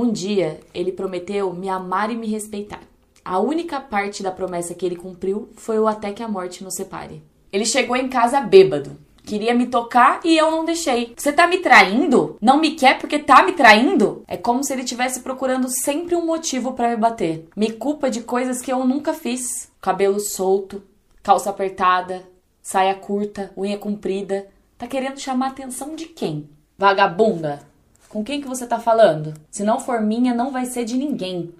Um dia, ele prometeu me amar e me respeitar. A única parte da promessa que ele cumpriu foi o até que a morte nos separe. Ele chegou em casa bêbado. Queria me tocar e eu não deixei. Você tá me traindo? Não me quer porque tá me traindo? É como se ele estivesse procurando sempre um motivo para me bater. Me culpa de coisas que eu nunca fiz. Cabelo solto, calça apertada, saia curta, unha comprida. Tá querendo chamar a atenção de quem? Vagabunda! Com quem que você tá falando? Se não for minha, não vai ser de ninguém.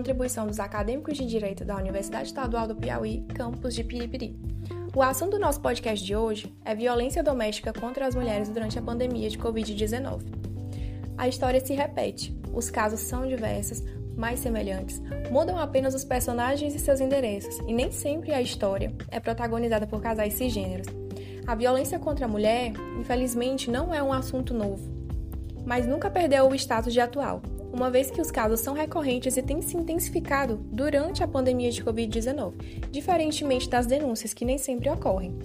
Contribuição dos acadêmicos de Direito da Universidade Estadual do Piauí, campus de Piripiri. O assunto do nosso podcast de hoje é violência doméstica contra as mulheres durante a pandemia de Covid-19. A história se repete, os casos são diversos, mais semelhantes, mudam apenas os personagens e seus endereços, e nem sempre a história é protagonizada por casais cisgêneros. A violência contra a mulher, infelizmente, não é um assunto novo, mas nunca perdeu o status de atual, uma vez que os casos são recorrentes e têm se intensificado durante a pandemia de Covid-19, diferentemente das denúncias que nem sempre ocorrem.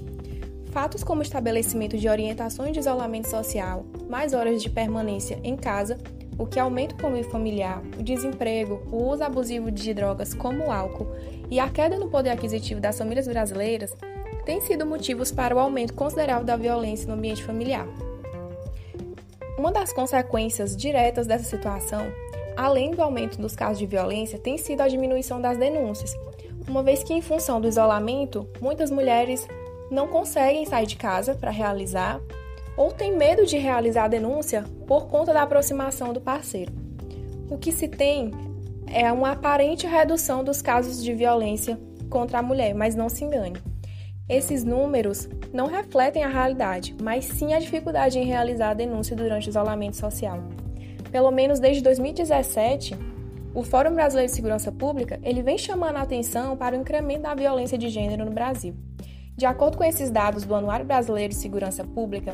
Fatos como estabelecimento de orientações de isolamento social, mais horas de permanência em casa, o que aumenta o convívio familiar, o desemprego, o uso abusivo de drogas como o álcool e a queda no poder aquisitivo das famílias brasileiras têm sido motivos para o aumento considerável da violência no ambiente familiar. Uma das consequências diretas dessa situação, além do aumento dos casos de violência, tem sido a diminuição das denúncias, uma vez que, em função do isolamento, muitas mulheres não conseguem sair de casa para realizar ou têm medo de realizar a denúncia por conta da aproximação do parceiro. O que se tem é uma aparente redução dos casos de violência contra a mulher, mas não se engane. Esses números não refletem a realidade, mas sim a dificuldade em realizar a denúncia durante o isolamento social. Pelo menos desde 2017, o Fórum Brasileiro de Segurança Pública ele vem chamando a atenção para o incremento da violência de gênero no Brasil. De acordo com esses dados do Anuário Brasileiro de Segurança Pública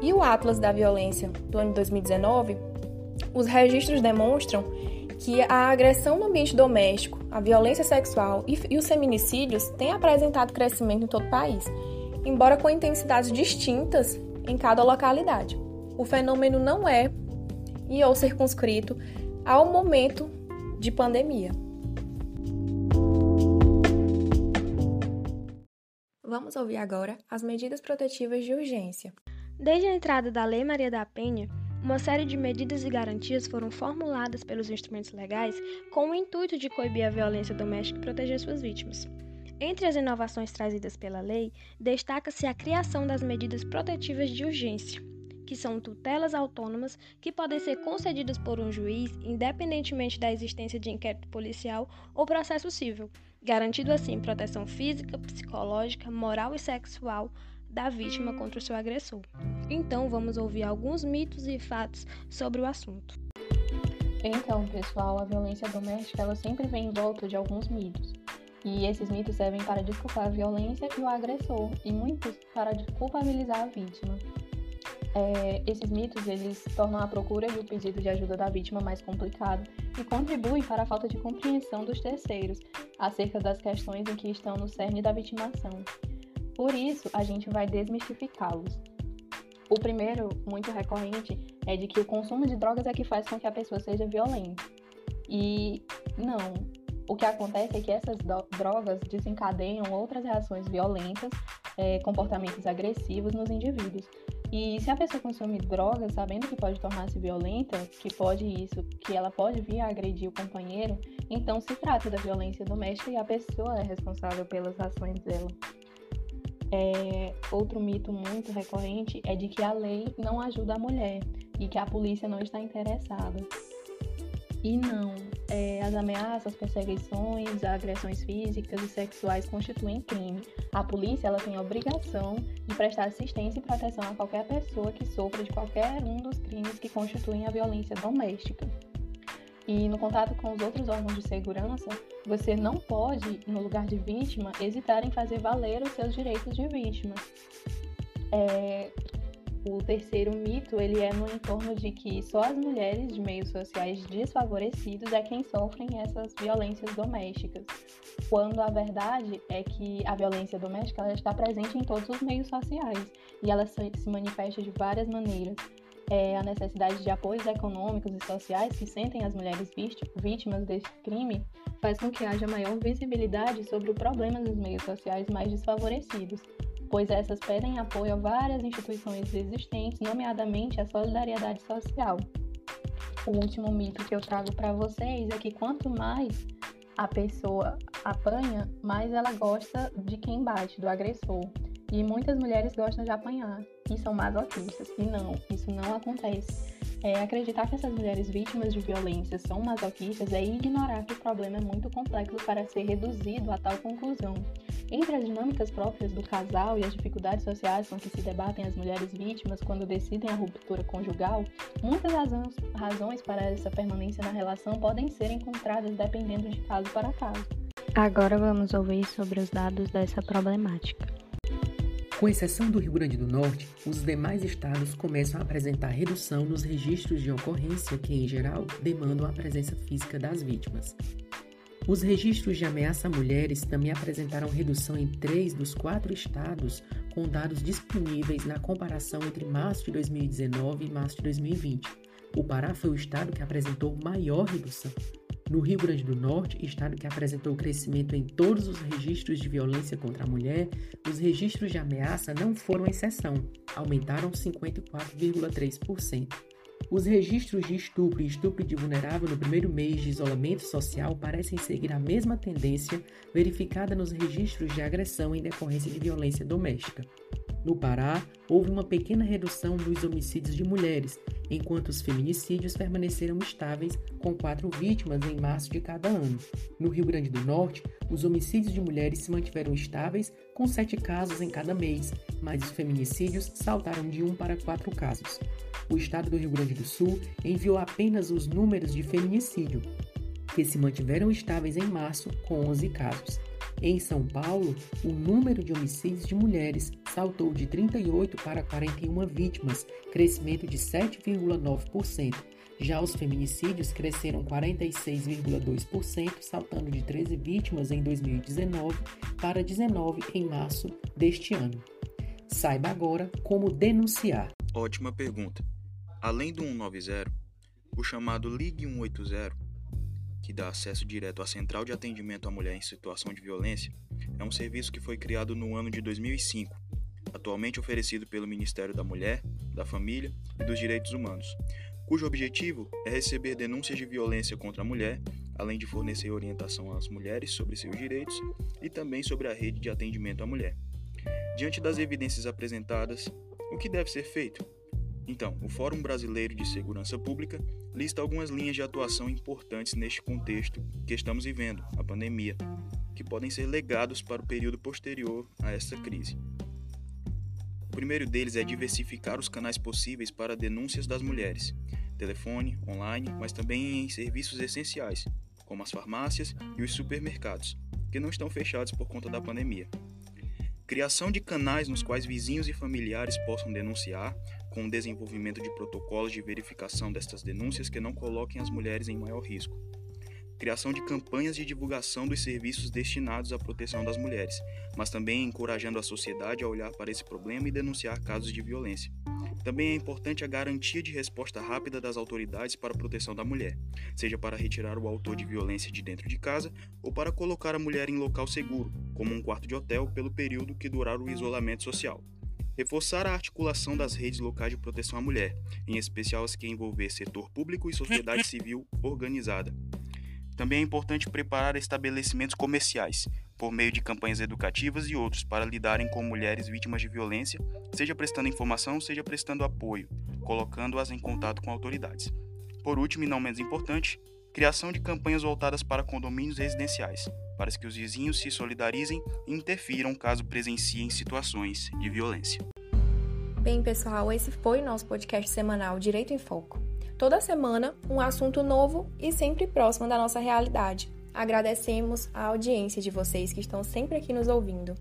e o Atlas da Violência do ano 2019, os registros demonstram que a agressão no ambiente doméstico, a violência sexual e, e os feminicídios têm apresentado crescimento em todo o país, embora com intensidades distintas em cada localidade. O fenômeno não é e ou circunscrito ao momento de pandemia. Vamos ouvir agora as medidas protetivas de urgência. Desde a entrada da Lei Maria da Penha, uma série de medidas e garantias foram formuladas pelos instrumentos legais com o intuito de coibir a violência doméstica e proteger suas vítimas. Entre as inovações trazidas pela lei, destaca-se a criação das medidas protetivas de urgência, que são tutelas autônomas que podem ser concedidas por um juiz, independentemente da existência de inquérito policial ou processo civil, garantindo assim proteção física, psicológica, moral e sexual da vítima contra o seu agressor. Então, vamos ouvir alguns mitos e fatos sobre o assunto. Então, pessoal, a violência doméstica ela sempre vem em volta de alguns mitos. E esses mitos servem para desculpar a violência e o agressor, e muitos para culpabilizar a vítima. É, esses mitos eles tornam a procura e o pedido de ajuda da vítima mais complicado e contribuem para a falta de compreensão dos terceiros acerca das questões em que estão no cerne da vitimação. Por isso, a gente vai desmistificá-los. O primeiro, muito recorrente, é de que o consumo de drogas é que faz com que a pessoa seja violenta. E não. O que acontece é que essas drogas desencadeiam outras reações violentas, é, comportamentos agressivos nos indivíduos. E se a pessoa consome drogas sabendo que pode tornar-se violenta, que pode isso, que ela pode vir a agredir o companheiro, então se trata da violência doméstica e a pessoa é responsável pelas ações dela. É, outro mito muito recorrente é de que a lei não ajuda a mulher e que a polícia não está interessada. E não, é, as ameaças, perseguições, agressões físicas e sexuais constituem crime. A polícia ela tem a obrigação de prestar assistência e proteção a qualquer pessoa que sofra de qualquer um dos crimes que constituem a violência doméstica. E no contato com os outros órgãos de segurança, você não pode, no lugar de vítima, hesitar em fazer valer os seus direitos de vítima. É, o terceiro mito, ele é no entorno de que só as mulheres de meios sociais desfavorecidos é quem sofrem essas violências domésticas, quando a verdade é que a violência doméstica ela está presente em todos os meios sociais e ela se manifesta de várias maneiras. É, a necessidade de apoios econômicos e sociais que sentem as mulheres vítimas desse crime faz com que haja maior visibilidade sobre o problema dos meios sociais mais desfavorecidos pois essas pedem apoio a várias instituições existentes, nomeadamente a solidariedade social. O último mito que eu trago para vocês é que quanto mais a pessoa apanha, mais ela gosta de quem bate, do agressor. E muitas mulheres gostam de apanhar e são masoquistas. E não, isso não acontece. É, acreditar que essas mulheres vítimas de violência são masoquistas é ignorar que o problema é muito complexo para ser reduzido a tal conclusão. Entre as dinâmicas próprias do casal e as dificuldades sociais com que se debatem as mulheres vítimas quando decidem a ruptura conjugal, muitas razões, razões para essa permanência na relação podem ser encontradas dependendo de caso para caso. Agora vamos ouvir sobre os dados dessa problemática. Com exceção do Rio Grande do Norte, os demais estados começam a apresentar redução nos registros de ocorrência que, em geral, demandam a presença física das vítimas. Os registros de ameaça a mulheres também apresentaram redução em três dos quatro estados, com dados disponíveis na comparação entre março de 2019 e março de 2020. O Pará foi o estado que apresentou maior redução. No Rio Grande do Norte, estado que apresentou crescimento em todos os registros de violência contra a mulher, os registros de ameaça não foram exceção, aumentaram 54,3%. Os registros de estupro e estupro de vulnerável no primeiro mês de isolamento social parecem seguir a mesma tendência verificada nos registros de agressão em decorrência de violência doméstica. No Pará, houve uma pequena redução dos homicídios de mulheres, enquanto os feminicídios permaneceram estáveis, com quatro vítimas em março de cada ano. No Rio Grande do Norte, os homicídios de mulheres se mantiveram estáveis, com sete casos em cada mês, mas os feminicídios saltaram de um para quatro casos o estado do Rio Grande do Sul enviou apenas os números de feminicídio, que se mantiveram estáveis em março, com 11 casos. Em São Paulo, o número de homicídios de mulheres saltou de 38 para 41 vítimas, crescimento de 7,9%. Já os feminicídios cresceram 46,2%, saltando de 13 vítimas em 2019 para 19 em março deste ano. Saiba agora como denunciar. Ótima pergunta. Além do 190, o chamado Ligue 180, que dá acesso direto à Central de Atendimento à Mulher em Situação de Violência, é um serviço que foi criado no ano de 2005, atualmente oferecido pelo Ministério da Mulher, da Família e dos Direitos Humanos, cujo objetivo é receber denúncias de violência contra a mulher, além de fornecer orientação às mulheres sobre seus direitos e também sobre a rede de atendimento à mulher. Diante das evidências apresentadas, o que deve ser feito? Então, o Fórum Brasileiro de Segurança Pública lista algumas linhas de atuação importantes neste contexto que estamos vivendo, a pandemia, que podem ser legados para o período posterior a essa crise. O primeiro deles é diversificar os canais possíveis para denúncias das mulheres, telefone, online, mas também em serviços essenciais, como as farmácias e os supermercados, que não estão fechados por conta da pandemia. Criação de canais nos quais vizinhos e familiares possam denunciar, com o desenvolvimento de protocolos de verificação destas denúncias que não coloquem as mulheres em maior risco. Criação de campanhas de divulgação dos serviços destinados à proteção das mulheres, mas também encorajando a sociedade a olhar para esse problema e denunciar casos de violência. Também é importante a garantia de resposta rápida das autoridades para a proteção da mulher, seja para retirar o autor de violência de dentro de casa ou para colocar a mulher em local seguro, como um quarto de hotel, pelo período que durar o isolamento social. Reforçar a articulação das redes locais de proteção à mulher, em especial as que envolver setor público e sociedade civil organizada. Também é importante preparar estabelecimentos comerciais, por meio de campanhas educativas e outros, para lidarem com mulheres vítimas de violência, seja prestando informação, seja prestando apoio, colocando-as em contato com autoridades. Por último e não menos importante, criação de campanhas voltadas para condomínios residenciais, para que os vizinhos se solidarizem e interfiram caso presenciem situações de violência. Bem, pessoal, esse foi o nosso podcast semanal Direito em Foco. Toda semana, um assunto novo e sempre próximo da nossa realidade. Agradecemos a audiência de vocês que estão sempre aqui nos ouvindo.